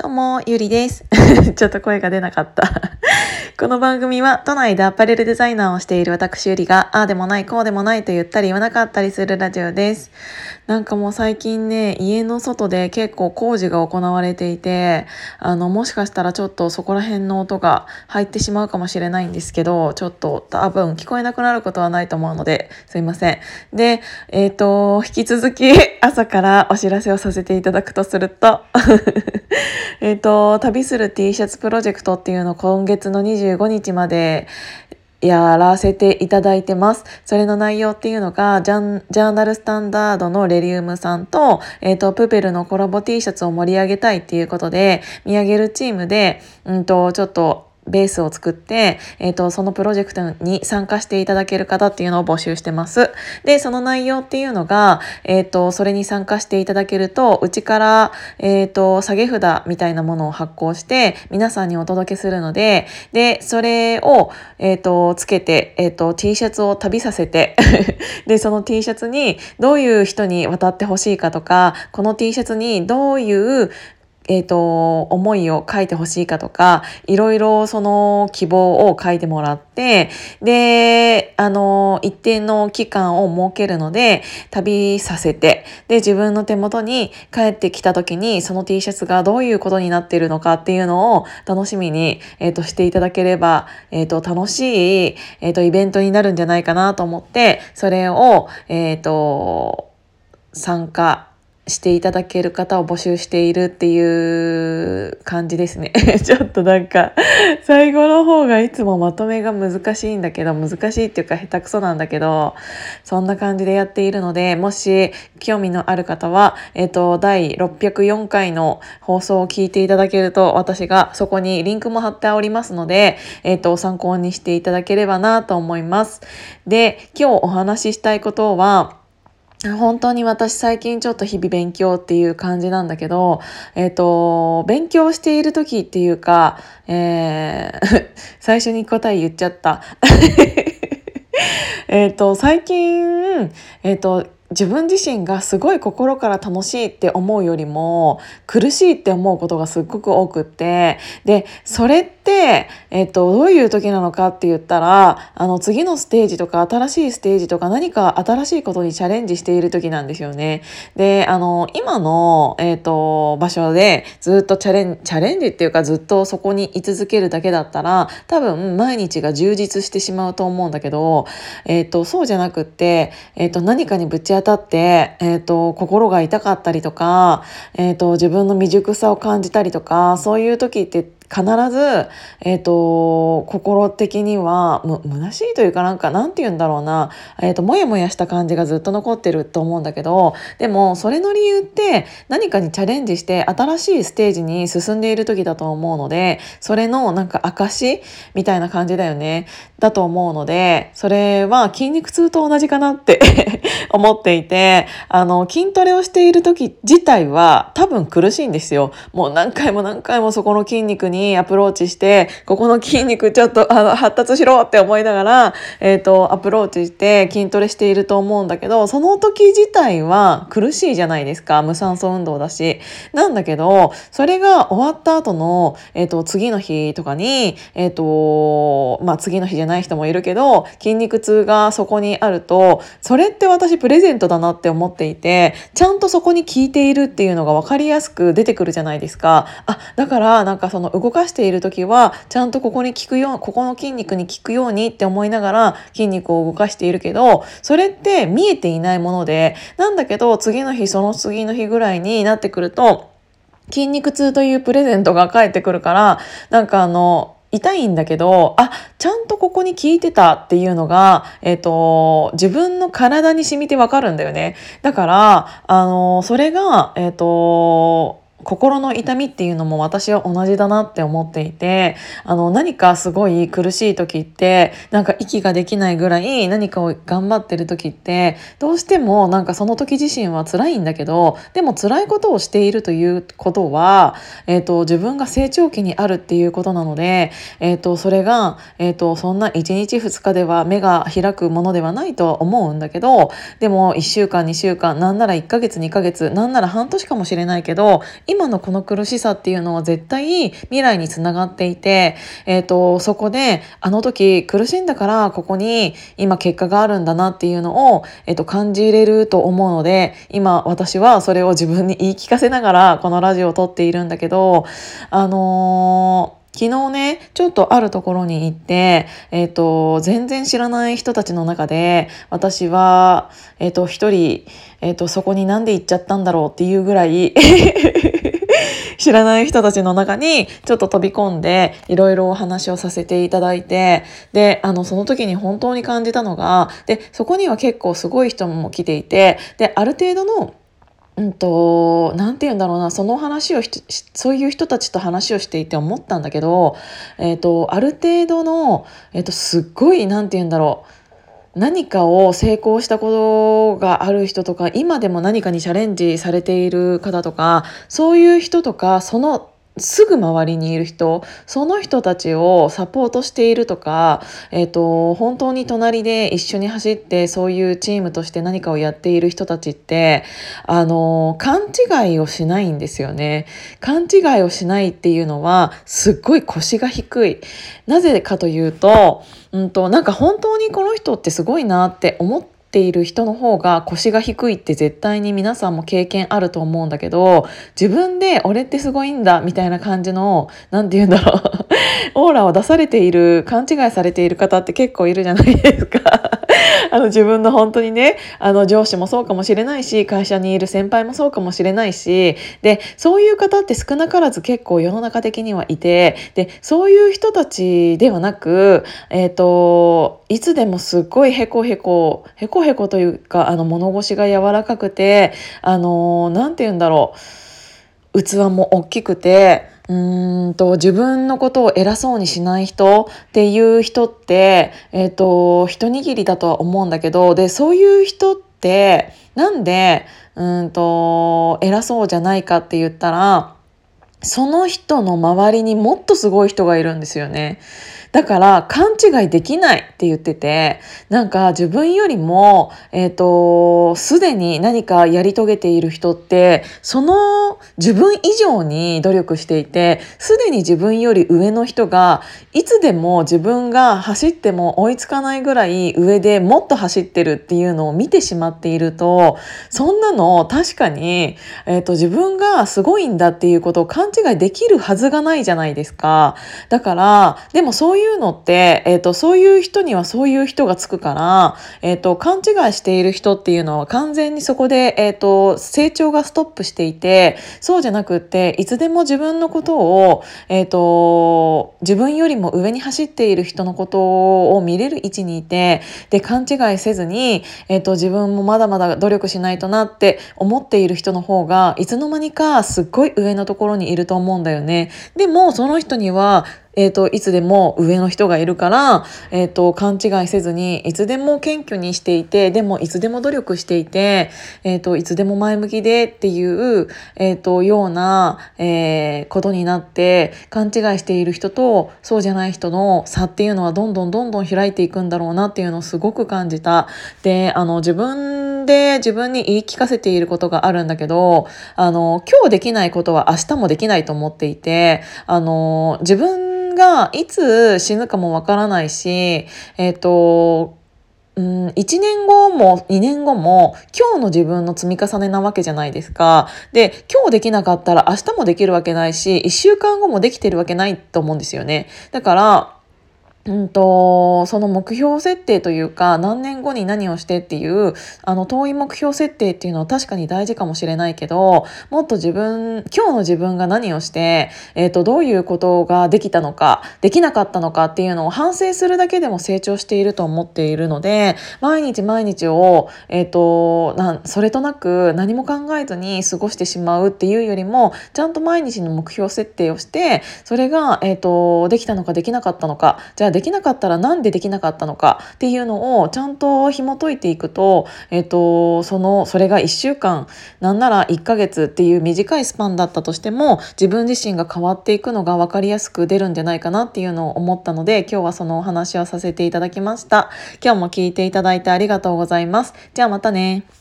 どうも、ゆりです。ちょっと声が出なかった。この番組は都内でアパレルデザイナーをしている私ゆりが、ああでもない、こうでもないと言ったり言わなかったりするラジオです。なんかもう最近ね、家の外で結構工事が行われていて、あの、もしかしたらちょっとそこら辺の音が入ってしまうかもしれないんですけど、ちょっと多分聞こえなくなることはないと思うので、すいません。で、えっ、と、引き続き朝からお知らせをさせていただくとすると、えっと、旅する T シャツプロジェクトっていうの今月の25日までやらせていただいてます。それの内容っていうのが、ジャンジャーナルスタンダードのレリウムさんと、えっ、と、プペルのコラボ T シャツを盛り上げたいっていうことで、見上げるチームで、うんと、ちょっと、ベースを作って、えっ、と、そのプロジェクトに参加していただける方っていうのを募集してます。で、その内容っていうのが、えっ、と、それに参加していただけると、うちから、えっ、と、下げ札みたいなものを発行して、皆さんにお届けするので、で、それを、えっ、と、つけて、えっ、と、T シャツを旅させて、で、その T シャツにどういう人に渡ってほしいかとか、この T シャツにどういうえっ、と、思いを書いてほしいかとか、いろいろその希望を書いてもらって、で、あの、一定の期間を設けるので、旅させて、で、自分の手元に帰ってきた時に、その T シャツがどういうことになっているのかっていうのを楽しみに、えっ、と、していただければ、えっ、と、楽しい、えっ、と、イベントになるんじゃないかなと思って、それを、えっ、と、参加していただける方を募集しているっていう感じですね。ちょっとなんか最後の方がいつもまとめが難しいんだけど難しいっていうか下手くそなんだけどそんな感じでやっているのでもし興味のある方は、えっと第604回の放送を聞いていただけると私がそこにリンクも貼っておりますので、えっと参考にしていただければなと思います。で今日お話ししたいことは本当に私最近ちょっと日々勉強っていう感じなんだけど、えっ、と、勉強している時っていうか、えー 最初に答え言っちゃった。えっと、最近、えっ、と、自分自身がすごい心から楽しいって思うよりも苦しいって思うことがすっごく多くってでそれって、えっと、どういう時なのかって言ったらあの次のステージとか新しいステージとか何か新しいことにチャレンジしている時なんですよね。であの今の、えっと、場所でずっとチャレンチャレンジっていうかずっとそこに居続けるだけだったら多分毎日が充実してしまうと思うんだけど、えっと、そうじゃなくって、えっと、何かにぶち当たって、えっと、心が痛かったりとか、えっと、自分の未熟さを感じたりとかそういう時って必ず、えっ、と、心的には、む、虚しいというかなんか、なんて言うんだろうな、えっ、と、もやもやした感じがずっと残ってると思うんだけど、でも、それの理由って、何かにチャレンジして、新しいステージに進んでいる時だと思うので、それのなんか証みたいな感じだよね。だと思うので、それは筋肉痛と同じかなって 思っていて、あの、筋トレをしている時自体は多分苦しいんですよ。もう何回も何回もそこの筋肉ににアプローチして、ここの筋肉ちょっとあの発達しろって思いながら、えっ、と、アプローチして筋トレしていると思うんだけど、その時自体は苦しいじゃないですか。無酸素運動だし。なんだけど、それが終わった後の、えっ、と、次の日とかに、えっ、と、まあ、次の日じゃない人もいるけど、筋肉痛がそこにあると、それって私プレゼントだなって思っていて、ちゃんとそこに効いているっていうのが分かりやすく出てくるじゃないですか。あ、だからなんかその動かしている時は、ちゃんとここに効くよう、ここの筋肉に効くようにって思いながら筋肉を動かしているけど、それって見えていないもので、なんだけど次の日、その次の日ぐらいになってくると、筋肉痛というプレゼントが返ってくるから、なんかあの、痛いんだけど、あ、ちゃんとここに効いてたっていうのが、えっ、と、自分の体に染みてわかるんだよね。だから、あの、それが、えっ、と、心の痛みっていうのも私は同じだなって思っていてあの何かすごい苦しい時ってなんか息ができないぐらい何かを頑張ってる時ってどうしてもなんかその時自身は辛いんだけどでも辛いことをしているということは、えー、と自分が成長期にあるっていうことなので、えー、とそれが、えー、とそんな1日2日では目が開くものではないとは思うんだけどでも1週間2週間なんなら1ヶ月2ヶ月なんなら半年かもしれないけど今今のこの苦しさっていうのは絶対未来につながっていて、えーと、そこであの時苦しんだからここに今結果があるんだなっていうのを、えーと、感じれると思うので今私はそれを自分に言い聞かせながらこのラジオを撮っているんだけどあのー昨日ね、ちょっとあるところに行って、えっ、ー、と、全然知らない人たちの中で、私は、えっ、ー、と、一人、えっ、ー、と、そこになんで行っちゃったんだろうっていうぐらい 知らない人たちの中にちょっと飛び込んでいろいろお話をさせていただいてであのその時に本当に感じたのがでそこには結構すごい人も来ていてである程度のうんと、なんて言うんだろうな、その話をそういう人たちと話をしていて思ったんだけど、えっ、ー、と、ある程度の、えっ、ー、と、すっごい、なんて言うんだろう、何かを成功したことがある人とか、今でも何かにチャレンジされている方とか、そういう人とか、そのすぐ周りにいる人その人たちをサポートしているとか、えーと、本当に隣で一緒に走ってそういうチームとして何かをやっている人たちってあの勘違いをしないんですよね。勘違いをしないっていうのはすっごい腰が低い。なぜかというと,、うんとなんか本当にこの人ってすごいなって思ってている人の方が腰が低いって絶対に皆さんも経験あると思うんだけど自分で俺ってすごいんだみたいな感じのなんて言うんだろう。オーラを出されている勘違いされている方って結構いるじゃないですか。あの自分の本当にねあの上司もそうかもしれないし会社にいる先輩もそうかもしれないしでそういう方って少なからず結構世の中的にはいてでそういう人たちではなくえっ、ー、といつでもすっごいへこへこへこへこというかあの物腰が柔らかくてあの何て言うんだろう。器も大きくてうんと自分のことを偉そうにしない人っていう人って、えっ、ー、と一握りだとは思うんだけどでそういう人ってなんでうんと偉そうじゃないかって言ったらその人の周りにもっとすごい人がいるんですよね。だから勘違いできないって言ってて、なんか自分よりも、えっ、ー、と、すでに何かやり遂げている人って、その自分以上に努力していて、すでに自分より上の人が、いつでも自分が走っても追いつかないぐらい上でもっと走ってるっていうのを見てしまっていると、そんなの確かに、えっ、ー、と、自分がすごいんだっていうことを勘違いできるはずがないじゃないですか。だから、でもそういうのって、えっ、ー、と、そういう人にはそういう人がつくから、えっ、ー、と、勘違いしている人っていうのは完全にそこで、えっ、と、成長がストップしていて、そうじゃなくって、いつでも自分のことを、えっ、と、自分よりも上に走っている人のことを見れる位置にいて、で、勘違いせずに、えっ、と、自分もまだまだ努力しないとなって思っている人の方が、いつの間にかすっごい上のところにいると思うんだよね。でも、その人には、えーと、いつでも上の人がいるから、えーと、勘違いせずにいつでも謙虚にしていてでもいつでも努力していて、えーと、いつでも前向きでっていう、えー、とような、えー、ことになって勘違いしている人とそうじゃない人の差っていうのはどんどんどんどん開いていくんだろうなっていうのをすごく感じた。であの自分で自分に言い聞かせていることがあるんだけどあの今日できないことは明日もできないと思っていてあの自分がいつ死ぬかもわからないし、えっ、ー、と、うん、1年後も2年後も今日の自分の積み重ねなわけじゃないですか。で、今日できなかったら明日もできるわけないし、1週間後もできてるわけないと思うんですよね。だから、うんと、その目標設定というか何年後に何をしてっていうあの遠い目標設定っていうのは確かに大事かもしれないけどもっと自分今日の自分が何をして、えーと、どういうことができたのかできなかったのかっていうのを反省するだけでも成長していると思っているので毎日毎日を、えーと、なそれとなく何も考えずに過ごしてしまうっていうよりもちゃんと毎日の目標設定をしてそれが、えーとできたのかできなかったのかじゃあできなかったらなんでできなかったのかっていうのをちゃんと紐解いていくと,、えーと、そのそれが1週間なんなら1ヶ月っていう短いスパンだったとしても自分自身が変わっていくのが分かりやすく出るんじゃないかなっていうのを思ったので今日はそのお話をさせていただきました。今日も聞いていただいてありがとうございます。じゃあまたね。